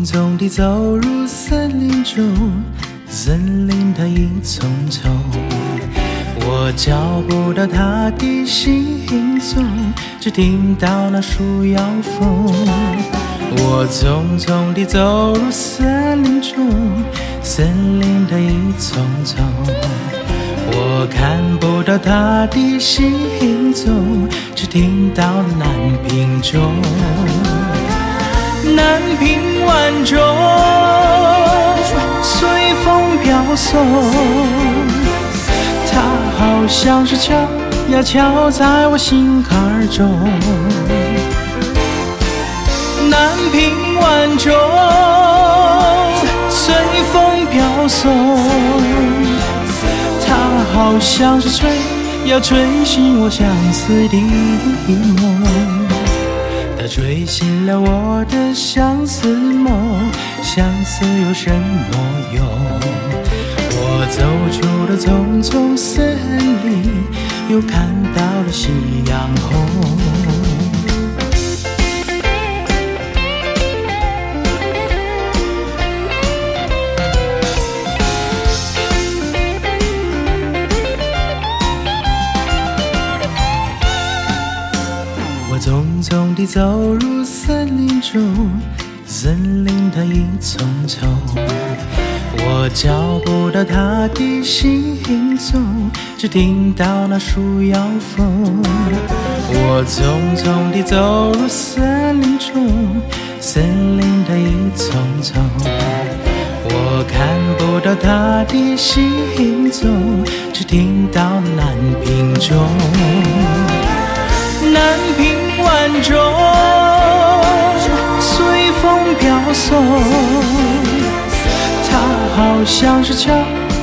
匆匆地走入森林中，森林它一丛丛，我找不到它的行踪，只听到那树摇风。我匆匆地走入森林中，森林它一丛丛，我看不到它的行踪，只听到了南屏钟。南屏晚钟随风飘送，它好像是敲呀敲在我心坎中。南屏晚钟随风飘送，它好像是吹呀吹醒我相思的梦。吹醒了我的相思梦，相思有什么用？我走出了丛丛森林，又看到了夕阳红。匆匆地走入森林中，森林它一丛丛，我找不到它的行踪，只听到那树摇风。我匆匆地走入森林中，森林它一丛丛，我看不到它的行踪，只听到南屏钟。南屏晚钟随风飘送，它好像是敲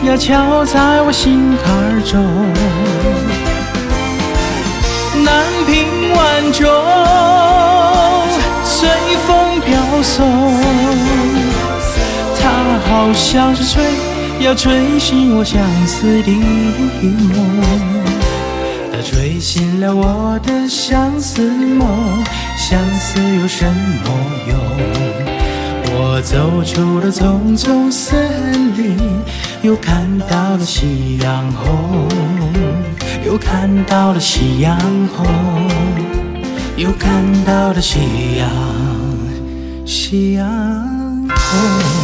呀敲在我心坎中。南屏晚钟随风飘送，它好像是吹呀吹醒我相思的梦。它吹醒了我的相思梦，相思有什么用？我走出了丛丛森林，又看到了夕阳红，又看到了夕阳红，又看到了夕阳，夕阳红。